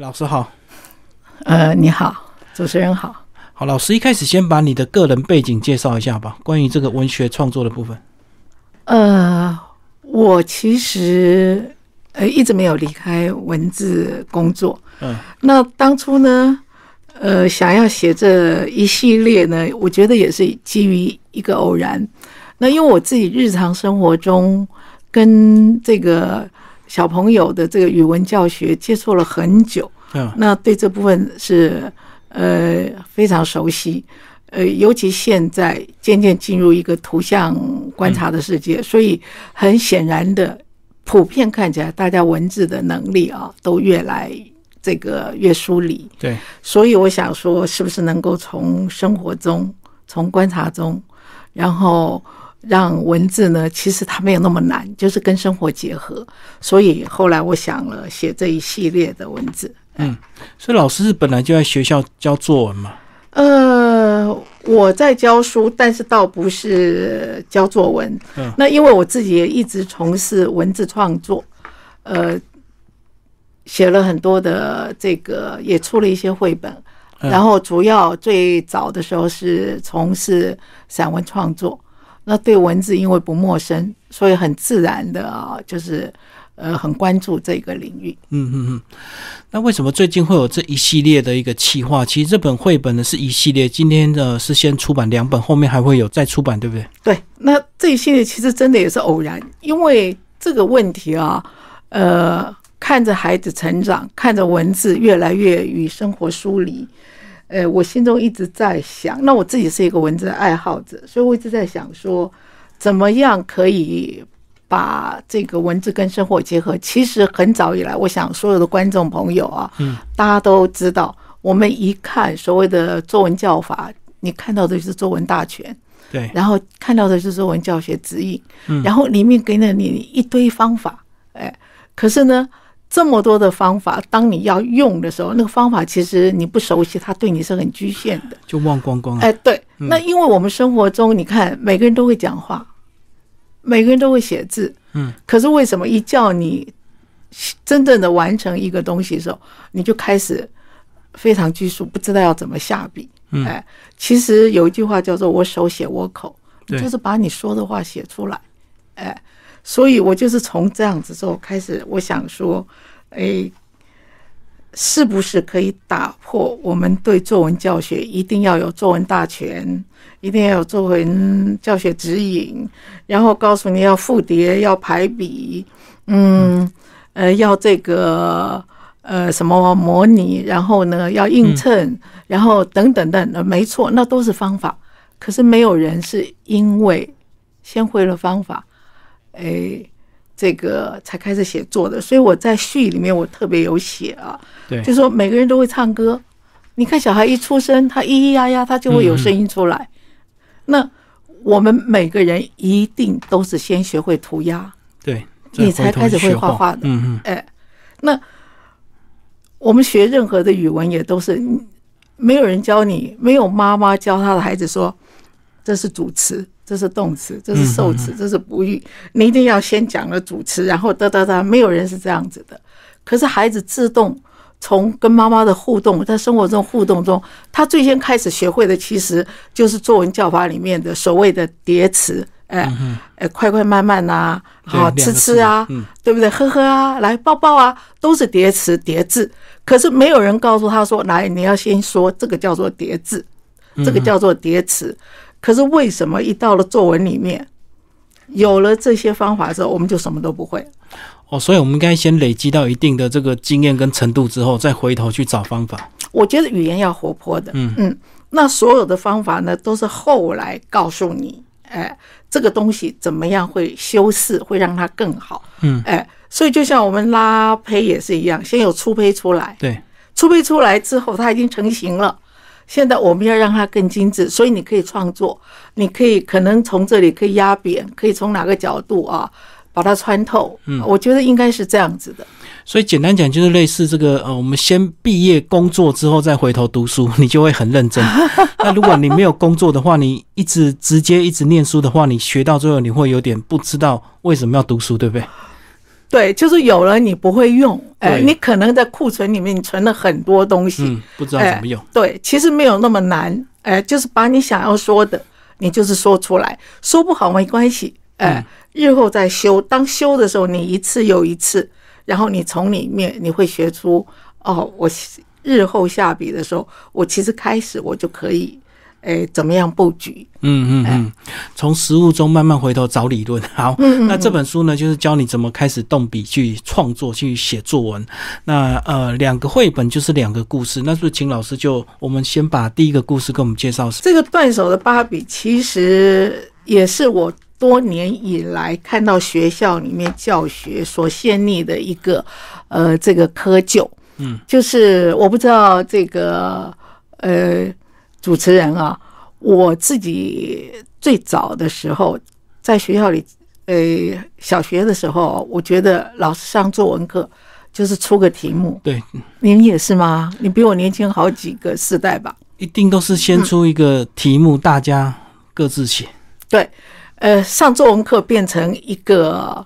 老师好，呃，你好，主持人好。好，老师一开始先把你的个人背景介绍一下吧，关于这个文学创作的部分。呃，我其实呃一直没有离开文字工作。嗯，那当初呢，呃，想要写这一系列呢，我觉得也是基于一个偶然。那因为我自己日常生活中跟这个小朋友的这个语文教学接触了很久，嗯。那对这部分是呃非常熟悉，呃，尤其现在渐渐进入一个图像观察的世界，所以很显然的，普遍看起来大家文字的能力啊都越来这个越疏离，对，所以我想说，是不是能够从生活中、从观察中，然后让文字呢？其实它没有那么难，就是跟生活结合。所以后来我想了写这一系列的文字。嗯所以老师是本来就在学校教作文嘛。呃，我在教书，但是倒不是教作文。嗯那因为我自己也一直从事文字创作，呃，写了很多的这个，也出了一些绘本。嗯然后主要最早的时候是从事散文创作，那对文字因为不陌生，所以很自然的啊，就是呃很关注这个领域。嗯嗯嗯。那为什么最近会有这一系列的一个企划？其实这本绘本呢是一系列，今天的是先出版两本，后面还会有再出版，对不对？对，那这一系列其实真的也是偶然，因为这个问题啊，呃，看着孩子成长，看着文字越来越与生活疏离，呃，我心中一直在想，那我自己是一个文字爱好者，所以我一直在想说，怎么样可以把这个文字跟生活结合。其实很早以来，我想所有的观众朋友啊，嗯，大家都知道，我们一看所谓的作文教法，你看到的就是作文大全。对，然后看到的是作文教学指引，嗯然后里面给了你一堆方法，哎，可是呢，这么多的方法，当你要用的时候，那个方法其实你不熟悉，它对你是很局限的。就忘光光了。哎，对，那因为我们生活中，你看每个人都会讲话，每个人都会写字，嗯，可是为什么一叫你真正的完成一个东西的时候，你就开始非常拘束，不知道要怎么下笔？嗯哎，其实有一句话叫做“我手写我口”，就是把你说的话写出来。哎，所以我就是从这样子之后开始，我想说，哎，是不是可以打破我们对作文教学一定要有作文大全，一定要有作文教学指引，然后告诉你要复叠、要排比，嗯，呃，要这个呃什么模拟，然后呢要映衬，然后等等等的，没错，那都是方法。可是没有人是因为先会了方法，哎，这个才开始写作的。所以我在序里面我特别有写啊，对，就说每个人都会唱歌。你看小孩一出生，他咿咿呀呀，他就会有声音出来。那我们每个人一定都是先学会涂鸦，对，你才开始会画画的嗯嗯，哎，那我们学任何的语文也都是，没有人教你，没有妈妈教他的孩子说这是主词，这是动词，这是受词，这是不语，你一定要先讲了主词，然后哒哒哒，没有人是这样子的。可是孩子自动从跟妈妈的互动，在生活中互动中，他最先开始学会的其实就是作文教法里面的所谓的叠词，哎、哎，快快慢慢呐、好吃吃啊，，对不对？呵呵啊，来抱抱啊，都是叠词叠字。可是没有人告诉他说，来，你要先说这个叫做叠字，这个叫做叠词。可是为什么一到了作文里面，有了这些方法之后，我们就什么都不会？哦，所以我们应该先累积到一定的这个经验跟程度之后，再回头去找方法。我觉得语言要活泼的，嗯嗯，那所有的方法呢，都是后来告诉你，哎，这个东西怎么样会修饰，会让它更好，嗯，哎，所以就像我们拉胚也是一样，先有粗胚出来，对，粗胚出来之后，它已经成型了。现在我们要让它更精致，所以你可以创作，你可以可能从这里可以压扁，可以从哪个角度啊把它穿透。嗯，我觉得应该是这样子的。所以简单讲就是类似这个呃，我们先毕业工作之后再回头读书，你就会很认真。那如果你没有工作的话，你一直直接一直念书的话，你学到最后你会有点不知道为什么要读书，对不对？对，就是有了你不会用，哎，你可能在库存里面你存了很多东西，嗯，不知道怎么用。对，其实没有那么难，哎，就是把你想要说的，你就是说出来，说不好没关系，哎，日后再修。当修的时候，你一次又一次，然后你从里面你会学出，哦，我日后下笔的时候，我其实开始我就可以，哎，怎么样布局？嗯嗯嗯，从实物中慢慢回头找理论。好，那这本书呢，就是教你怎么开始动笔去创作、去写作文。那呃，两个绘本就是两个故事。那是不是请老师就我们先把第一个故事跟我们介绍？这个断手的芭比，其实也是我多年以来看到学校里面教学所陷立的一个呃这个窠臼。嗯，就是我不知道这个呃主持人啊，我自己最早的时候在学校里，呃小学的时候，我觉得老师上作文课就是出个题目。对，您也是吗？你比我年轻好几个世代吧？一定都是先出一个题目，大家各自写。对，呃，上作文课变成一个，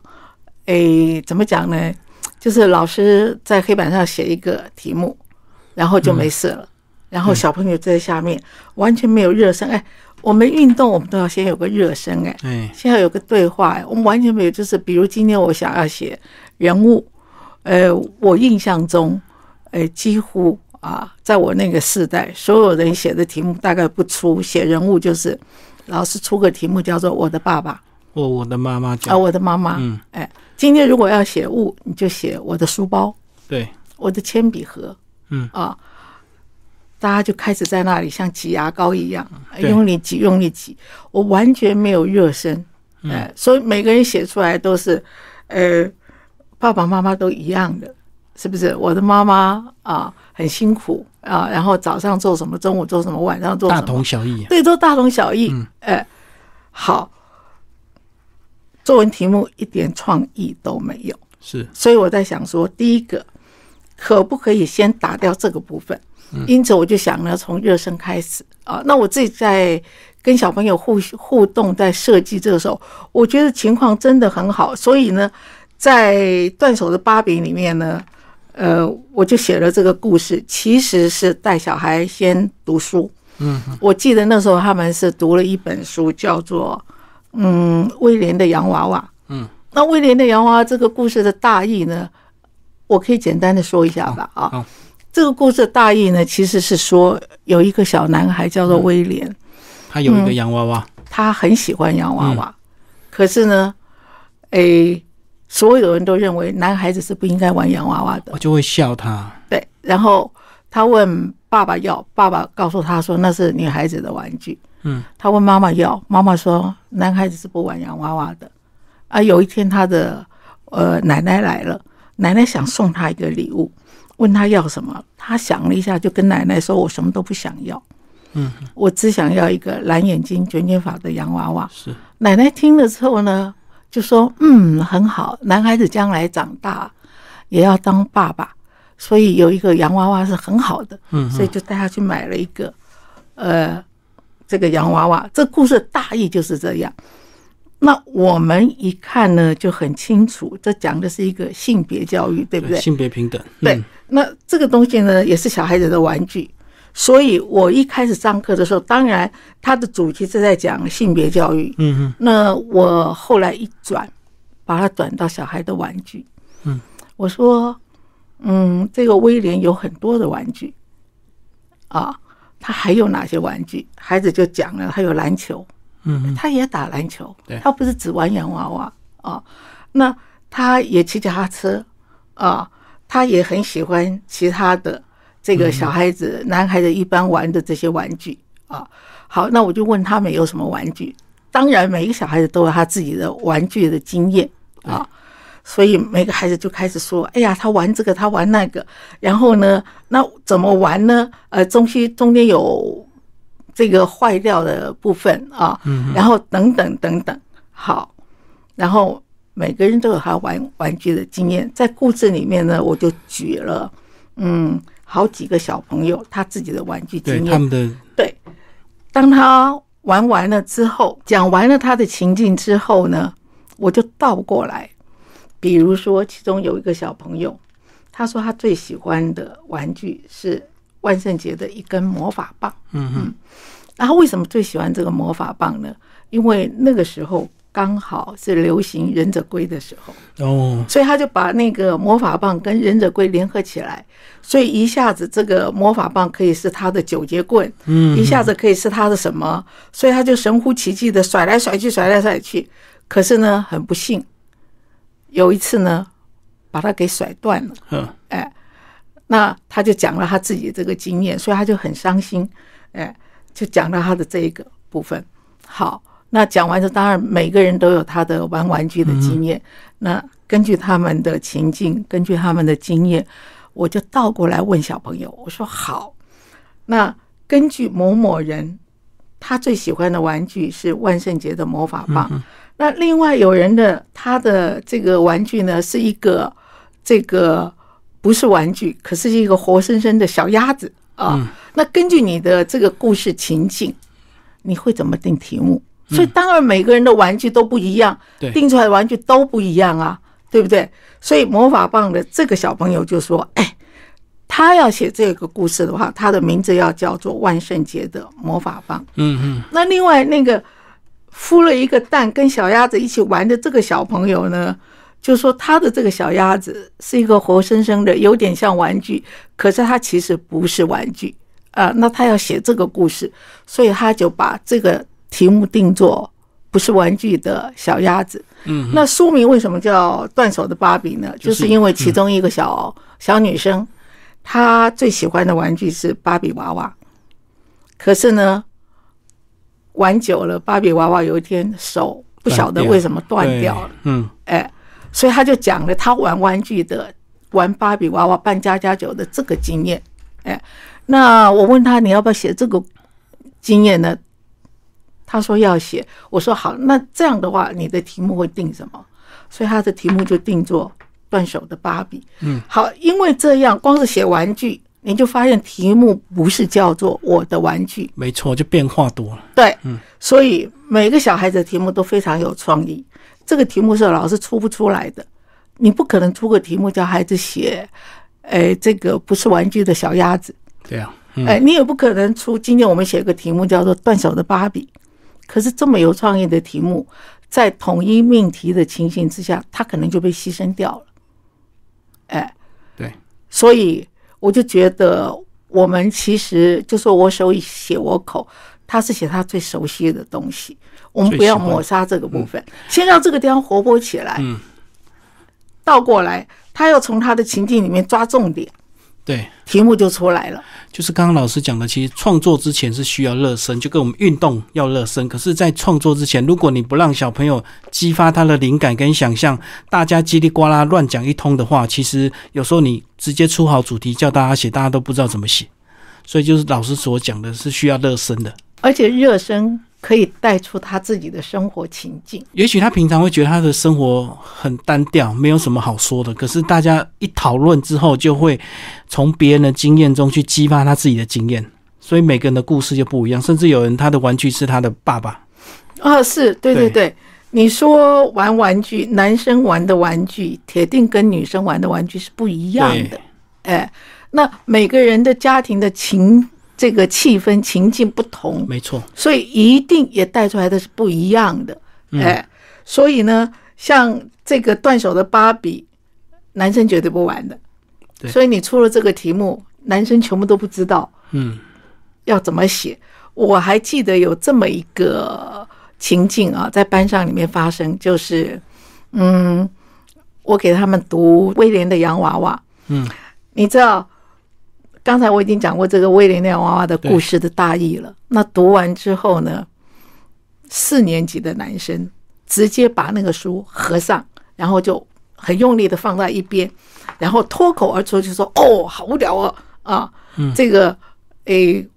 诶，怎么讲呢？就是老师在黑板上写一个题目，然后就没事了，然后小朋友在下面完全没有热身。哎，我们运动我们都要先有个热身，哎，哎，先要有个对话，哎，我们完全没有。就是比如今天我想要写人物，呃，我印象中，呃，几乎啊，在我那个世代，所有人写的题目大概不出写人物，就是老师出个题目叫做“我的爸爸”或我的妈妈啊，讲，我的妈妈。嗯，哎，今天如果要写物，你就写我的书包、对，我的铅笔盒，嗯。啊，大家就开始在那里像挤牙膏一样对用力挤，用力挤，我完全没有热身，嗯哎，所以每个人写出来都是，呃，爸爸妈妈都一样的，是不是？我的妈妈啊很辛苦啊，然后早上做什么，中午做什么，晚上做什么大，同小异。对，都大同小异。嗯哎，好，作文题目一点创意都没有，是，所以我在想说，第一个可不可以先打掉这个部分？因此我就想呢，从热身开始啊。那我自己在跟小朋友互互动，在设计这个时候，我觉得情况真的很好。所以呢，在断手的芭比里面呢，呃，我就写了这个故事，其实是带小孩先读书。嗯，我记得那时候他们是读了一本书，叫做嗯威廉的洋娃娃。嗯，那威廉的洋娃娃这个故事的大意呢，我可以简单的说一下吧。啊好，这个故事的大意呢，其实是说有一个小男孩叫做威廉，他有一个洋娃娃，他很喜欢洋娃娃，可是呢，诶，所有人都认为男孩子是不应该玩洋娃娃的我。就会笑他。对，然后他问爸爸要，爸爸告诉他说那是女孩子的玩具。嗯，他问妈妈要，妈妈说男孩子是不玩洋娃娃的。啊，有一天他的呃奶奶来了，奶奶想送他一个礼物，问他要什么，他想了一下，就跟奶奶说：“我什么都不想要，嗯，我只想要一个蓝眼睛卷卷发的洋娃娃。”是，奶奶听了之后呢，就说：“嗯，很好，男孩子将来长大也要当爸爸，所以有一个洋娃娃是很好的。”嗯，所以就带他去买了一个，呃，这个洋娃娃。这故事的大意就是这样。那我们一看呢，就很清楚，这讲的是一个性别教育，对不对？性别平等。对嗯，那这个东西呢，也是小孩子的玩具。所以我一开始上课的时候，当然它的主题是在讲性别教育，嗯嗯那我后来一转，把它转到小孩的玩具。嗯，我说，嗯，这个威廉有很多的玩具，啊，他还有哪些玩具？孩子就讲了，他有篮球，他也打篮球，他不是只玩洋娃娃啊。那他也骑脚踏车啊，他也很喜欢其他的这个小孩子、男孩子一般玩的这些玩具啊。好，那我就问他们有什么玩具。当然，每一个小孩子都有他自己的玩具的经验啊，所以每个孩子就开始说：“哎呀，他玩这个，他玩那个。”然后呢，那怎么玩呢？呃，中西中间有这个坏掉的部分啊，然后等等等等。好，然后每个人都有他玩玩具的经验，在故事里面呢，我就举了嗯好几个小朋友他自己的玩具经验。对他们的对，当他玩完了之后，讲完了他的情境之后呢，我就倒过来，比如说，其中有一个小朋友，他说他最喜欢的玩具是万圣节的一根魔法棒。嗯嗯，然后为什么最喜欢这个魔法棒呢？因为那个时候刚好是流行忍者龟的时候，哦，所以他就把那个魔法棒跟忍者龟联合起来，所以一下子这个魔法棒可以是他的九节棍，嗯，一下子可以是他的什么，所以他就神乎其技的甩来甩去，甩来甩去。可是呢，很不幸，有一次呢，把它给甩断了。那他就讲了他自己的这个经验，所以他就很伤心。哎，就讲到他的这一个部分。好，那讲完之后，当然每个人都有他的玩玩具的经验。那根据他们的情境，根据他们的经验，我就倒过来问小朋友，我说好，那根据某某人，他最喜欢的玩具是万圣节的魔法棒。那另外有人的他的这个玩具呢，是一个这个不是玩具，可是一个活生生的小鸭子啊。那根据你的这个故事情境，你会怎么定题目？所以当然每个人的玩具都不一样，对定出来的玩具都不一样啊，对不对？所以魔法棒的这个小朋友就说：“哎，他要写这个故事的话，他的名字要叫做万圣节的魔法棒。”嗯嗯，那另外那个孵了一个蛋跟小鸭子一起玩的这个小朋友呢，就说他的这个小鸭子是一个活生生的，有点像玩具，可是它其实不是玩具啊、那他要写这个故事，所以他就把这个题目定做不是玩具的小鸭子。嗯，那书名为什么叫断手的芭比呢？就就是是因为其中一个小、小女生，她最喜欢的玩具是芭比娃娃，可是呢，玩久了，芭比娃娃有一天手不晓得为什么断掉了，嗯。哎，所以他就讲了他玩玩具的、玩芭比娃娃扮家家酒的这个经验，哎，那我问他你要不要写这个经验呢？他说要写，我说好，那这样的话，你的题目会定什么？所以他的题目就定做断手的芭比。嗯，好，因为这样光是写玩具，你就发现题目不是叫做我的玩具，没错，就变化多了。对，嗯所以每个小孩子的题目都非常有创意。这个题目是老师出不出来的，你不可能出个题目叫孩子写，哎，这个不是玩具的小鸭子，对啊，嗯。哎，你也不可能出。今天我们写个题目叫做断手的芭比，可是这么有创意的题目，在统一命题的情形之下，它可能就被牺牲掉了，哎，对，所以我就觉得，我们其实就说我手写写我口，他是写他最熟悉的东西，我们不要抹杀这个部分，先让这个地方活泼起来。嗯，倒过来，他要从他的情境里面抓重点，对，题目就出来了。就是刚刚老师讲的，其实创作之前是需要热身，就跟我们运动要热身。可是，在创作之前，如果你不让小朋友激发他的灵感跟想象，大家叽里呱啦乱讲一通的话，其实有时候你直接出好主题叫大家写，大家都不知道怎么写。所以就是老师所讲的，是需要热身的。而且热身可以带出他自己的生活情境。也许他平常会觉得他的生活很单调，没有什么好说的。可是大家一讨论之后，就会从别人的经验中去激发他自己的经验。所以每个人的故事就不一样，甚至有人他的玩具是他的爸爸。啊，是对对对对，你说玩玩具，男生玩的玩具铁定跟女生玩的玩具是不一样的对。哎，那每个人的家庭的情这个气氛情境不同，没错，所以一定也带出来的是不一样的。嗯哎，所以呢，像这个断手的芭比，男生绝对不玩的。对所以你出了这个题目，男生全部都不知道。嗯要怎么写。我还记得有这么一个情境啊，在班上里面发生，就是，嗯，我给他们读威廉的洋娃娃，嗯，你知道，刚才我已经讲过这个威廉的洋娃娃的故事的大意了。那读完之后呢，四年级的男生直接把那个书合上，然后就很用力的放在一边，然后脱口而出就说：“哦，好无聊哦啊，这个诶，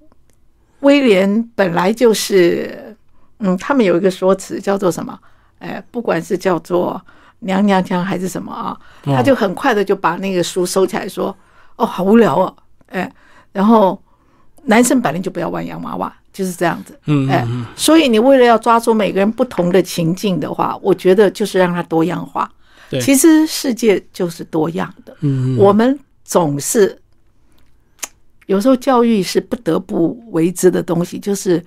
威廉本来就是，嗯，他们有一个说辞叫做什么？哎，不管是叫做娘娘腔还是什么啊，哦他就很快的就把那个书收起来说：“哦，好无聊哦。”哎，然后男生本来就不要玩洋娃娃，就是这样子。哎嗯嗯，所以你为了要抓住每个人不同的情境的话，我觉得就是让它多样化。对其实世界就是多样的，嗯，我们总是有时候教育是不得不为之的东西，就是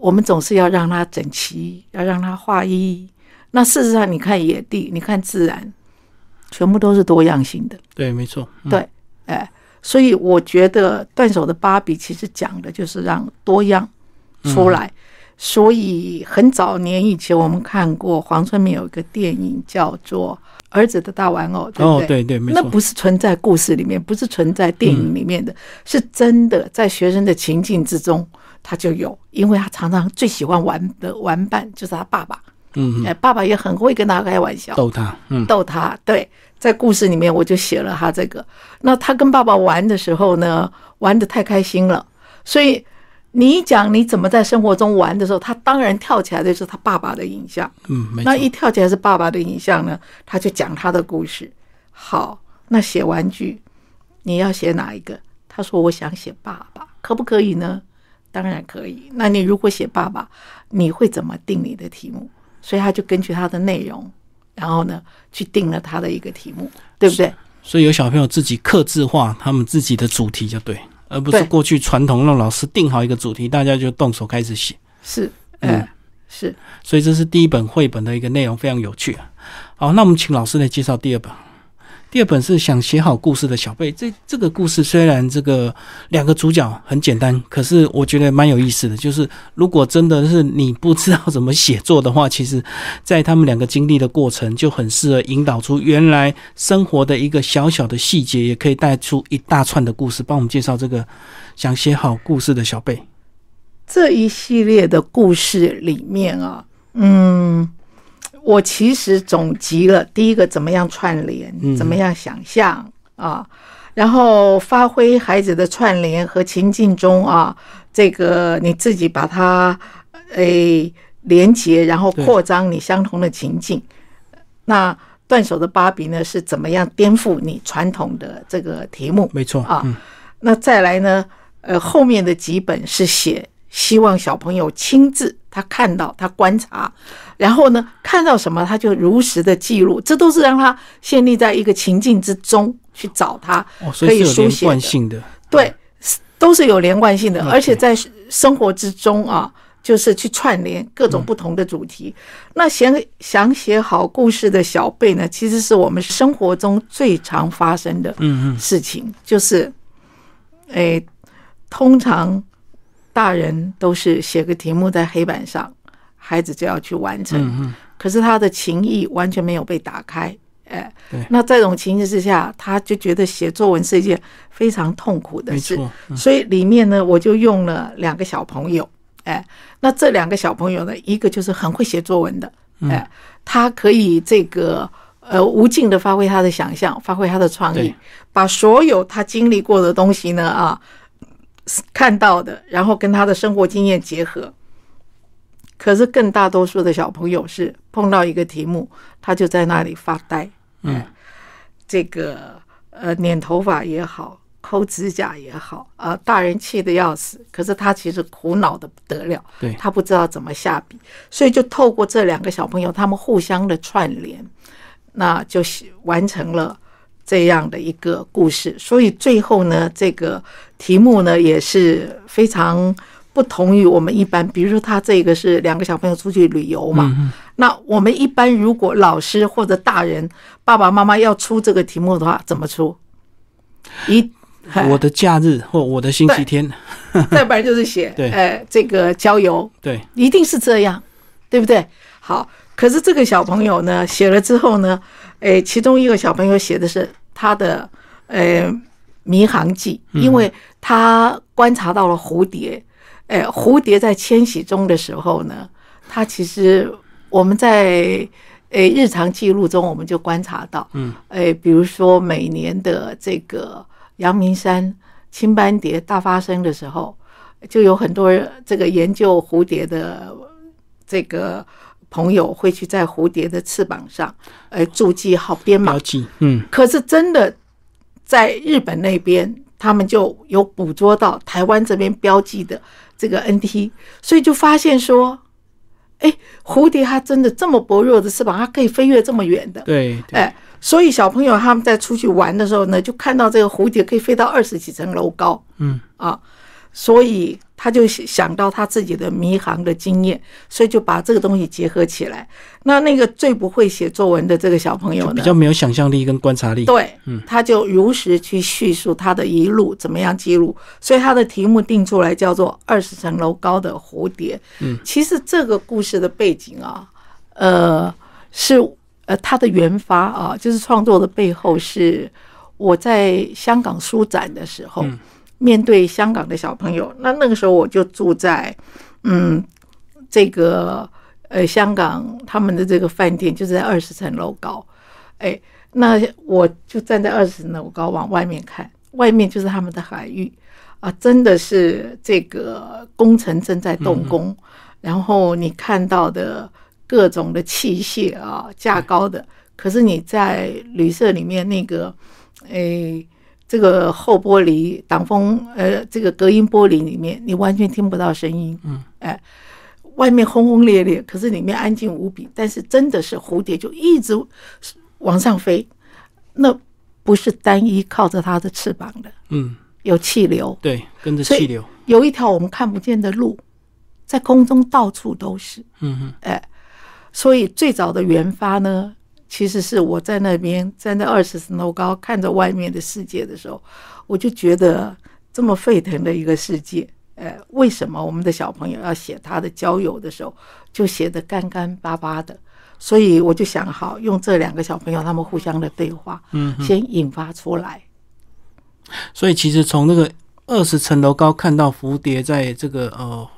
我们总是要让它整齐，要让它划一。那事实上，你看野地，你看自然，全部都是多样性的。对，没错，嗯对，哎，所以我觉得断手的芭比其实讲的就是让多样出来。所以很早年以前，我们看过黄春明有一个电影叫做《儿子的大玩偶》，对不哦，对？对对，没错，那不是存在故事里面，不是存在电影里面的，是真的在学生的情境之中，他就有，因为他常常最喜欢玩的玩伴就是他爸爸，嗯，嗯哎，爸爸也很会跟他开玩笑，逗他，嗯，逗他。对，在故事里面我就写了他这个。那他跟爸爸玩的时候呢，玩的太开心了，所以你一讲你怎么在生活中玩的时候，他当然跳起来的是他爸爸的影像。嗯，那，一跳起来是爸爸的影像呢，他就讲他的故事。好，那写玩具你要写哪一个？他说我想写爸爸，可不可以呢？当然可以。那你如果写爸爸，你会怎么定你的题目？所以他就根据他的内容，然后呢去定了他的一个题目，对不对？所以有小朋友自己刻字化他们自己的主题就对，而不是过去传统让老师定好一个主题，大家就动手开始写。是，嗯哎、是。所以这是第一本绘本的一个内容，非常有趣啊。好，那我们请老师来介绍第二本。第二本是想写好故事的小贝。这这个故事虽然这个两个主角很简单，可是我觉得蛮有意思的。就是如果真的是你不知道怎么写作的话，其实，在他们两个经历的过程，就很适合引导出原来生活的一个小小的细节，也可以带出一大串的故事。帮我们介绍这个想写好故事的小贝。这一系列的故事里面啊，嗯，我其实总结了第一个怎么样串联，嗯怎么样想象啊，然后发挥孩子的串联和情境中啊，这个你自己把它诶连接，然后扩张你相同的情境。那断手的芭比呢，是怎么样颠覆你传统的这个题目？没错啊嗯，那再来呢？呃，后面的几本是写希望小朋友亲自他看到他观察，然后呢看到什么他就如实的记录，这都是让他建立在一个情境之中去找他，可以书写的贯性的。对，都是有连贯性的而且在生活之中啊，就是去串联各种不同的主题。那想想写好故事的小贝呢，其实是我们生活中最常发生的嗯嗯，事情，就是，诶，通常大人都是写个题目在黑板上，孩子就要去完成，可是他的情意完全没有被打开，哎对，那这种情形之下，他就觉得写作文是一件非常痛苦的事，嗯。所以里面呢，我就用了两个小朋友，哎，那这两个小朋友呢，一个就是很会写作文的，嗯。哎，他可以这个呃无尽的发挥他的想象，发挥他的创意，把所有他经历过的东西呢啊看到的，然后跟他的生活经验结合。可是更大多数的小朋友是碰到一个题目，他就在那里发呆，嗯，这个呃捻头发也好，抠指甲也好，啊，大人气的要死，可是他其实苦恼的不得了，对。他不知道怎么下笔，所以就透过这两个小朋友他们互相的串联，那就完成了这样的一个故事。所以最后呢，这个题目呢也是非常不同于我们一般，比如说他这个是两个小朋友出去旅游嘛，嗯那我们一般如果老师或者大人爸爸妈妈要出这个题目的话，怎么出？一我的假日或我的星期天，再不然就是写 对。呃这个郊游，对，一定是这样，对不对？好，可是这个小朋友呢，写了之后呢，诶，其中一个小朋友写的是他的呃迷航记，因为他观察到了蝴蝶，诶，蝴蝶在迁徙中的时候呢，它其实我们在诶日常记录中我们就观察到，嗯，诶，比如说每年的这个阳明山青斑蝶大发生的时候，就有很多这个研究蝴蝶的这个朋友会去在蝴蝶的翅膀上，呃，注记号编码标。记，嗯，可是真的在日本那边，他们就有捕捉到台湾这边标记的这个 NT，所以就发现说，哎，蝴蝶它真的这么薄弱的翅膀，它可以飞越这么远的。对，哎，所以小朋友他们在出去玩的时候呢，就看到这个蝴蝶可以飞到二十几层楼高。嗯啊，所以他就想到他自己的迷航的经验，所以就把这个东西结合起来。那那个最不会写作文的这个小朋友呢，比较没有想象力跟观察力。对，嗯，他就如实去叙述他的一路怎么样记录，所以他的题目定出来叫做《二十层楼高的蝴蝶》。嗯，其实这个故事的背景啊，呃，是呃他的原发啊，就是创作的背后是我在香港书展的时候。嗯面对香港的小朋友，那那个时候我就住在，嗯，这个呃香港他们的这个饭店就是在二十层楼高，哎，那我就站在二十层楼高往外面看，外面就是他们的海域。啊，真的是这个工程正在动工，然后你看到的各种的器械啊，架高的，可是你在旅社里面那个，哎。这个后玻璃挡风，呃，这个隔音玻璃里面，你完全听不到声音。嗯，哎，外面轰轰烈烈，可是里面安静无比。但是真的是蝴蝶就一直往上飞，那不是单一靠着它的翅膀的。嗯，有气流，对，跟着气流，有一条我们看不见的路，在空中到处都是。嗯嗯，哎，所以最早的原发呢？其实是我在那边站在二十层楼高看着外面的世界的时候，我就觉得这么沸腾的一个世界，呃，为什么我们的小朋友要写他的交友的时候就写得干干巴巴的？所以我就想好用这两个小朋友他们互相的对话，嗯，先引发出来。所以其实从那个二十层楼高看到蝴蝶在这个呃。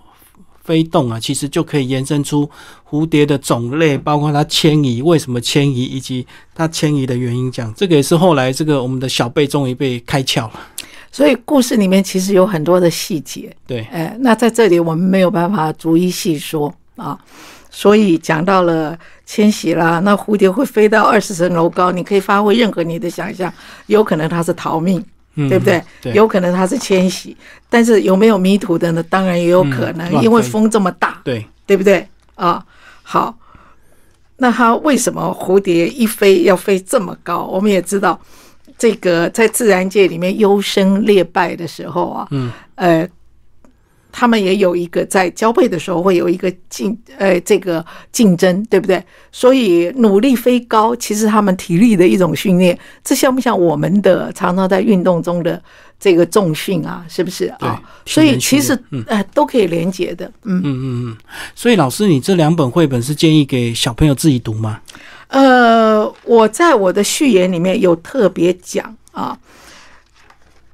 飞动啊，其实就可以延伸出蝴蝶的种类，包括它迁移为什么迁移，以及它迁移的原因。讲这个也是后来这个我们的小贝终于被开窍了。所以故事里面其实有很多的细节，对，哎，那在这里我们没有办法逐一细说啊。所以讲到了迁徙啦，那蝴蝶会飞到二十层楼高，你可以发挥任何你的想象，有可能它是逃命。对不对？有可能它是迁徙，但是有没有迷途的呢？当然也有可能，因为风这么大，对对不对啊？好，那它为什么蝴蝶一飞要飞这么高？我们也知道，这个在自然界里面优胜劣败的时候啊，嗯，呃。他们也有一个在交配的时候会有一个竞呃这个竞争，对不对？所以努力飞高，其实他们体力的一种训练，这像不像我们的常常在运动中的这个重训啊？是不是啊？所以其实呃都可以连接的。嗯嗯嗯嗯。所以老师，你这两本绘本是建议给小朋友自己读吗？呃，我在我的序言里面有特别讲啊，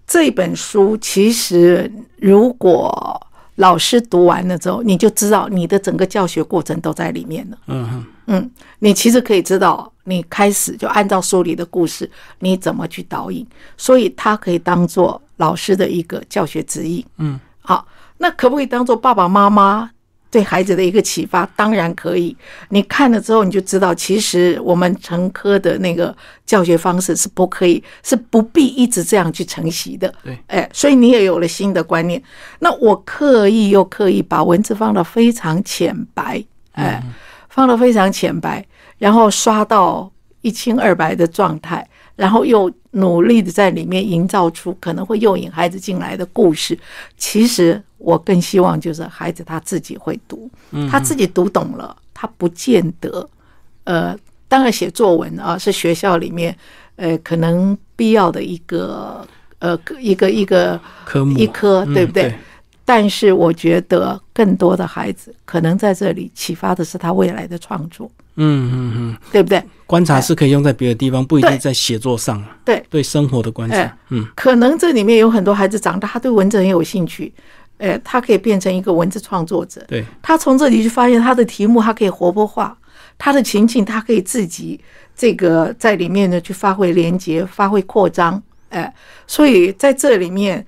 这本书其实如果老师读完了之后，你就知道你的整个教学过程都在里面了。嗯哼，嗯，你其实可以知道，你开始就按照书里的故事，你怎么去导引，所以它可以当做老师的一个教学指引。嗯，好，那可不可以当做爸爸妈妈？对孩子的一个启发，当然可以。你看了之后，你就知道，其实我们成科的那个教学方式是不可以，是不必一直这样去承袭的。对，哎，所以你也有了新的观念。那我刻意又刻意把文字放到非常浅白，哎，放到非常浅白，然后刷到一清二白的状态，然后又努力的在里面营造出可能会诱引孩子进来的故事。其实。我更希望就是孩子他自己会读，他自己读懂了，他不见得，呃，当然写作文啊是学校里面呃可能必要的一个呃一个一个科目一科，对不对？但是我觉得更多的孩子可能在这里启发的是他未来的创作，嗯嗯嗯，对不对？观察是可以用在别的地方，不一定在写作上。对对，生活的观察，嗯，可能这里面有很多孩子长大，他对文字很有兴趣。哎，他可以变成一个文字创作者。对，他从这里去发现他的题目，他可以活泼化，他的情境，他可以自己这个在里面呢去发挥连接、发挥扩张。哎，所以在这里面，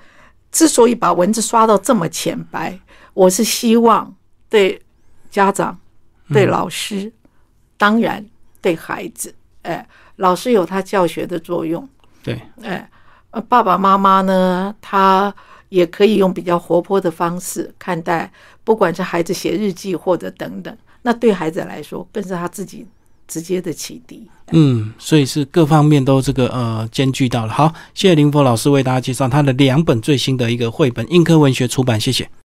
之所以把文字刷到这么浅白，我是希望对家长、对老师，当然对孩子，哎，老师有他教学的作用。对，哎，爸爸妈妈呢，他。也可以用比较活泼的方式看待，不管是孩子写日记或者等等，那对孩子来说，更是他自己直接的启迪。嗯，所以是各方面都这个呃兼具到了。好，谢谢林佛老师为大家介绍他的两本最新的一个绘本，映科文学出版，谢谢。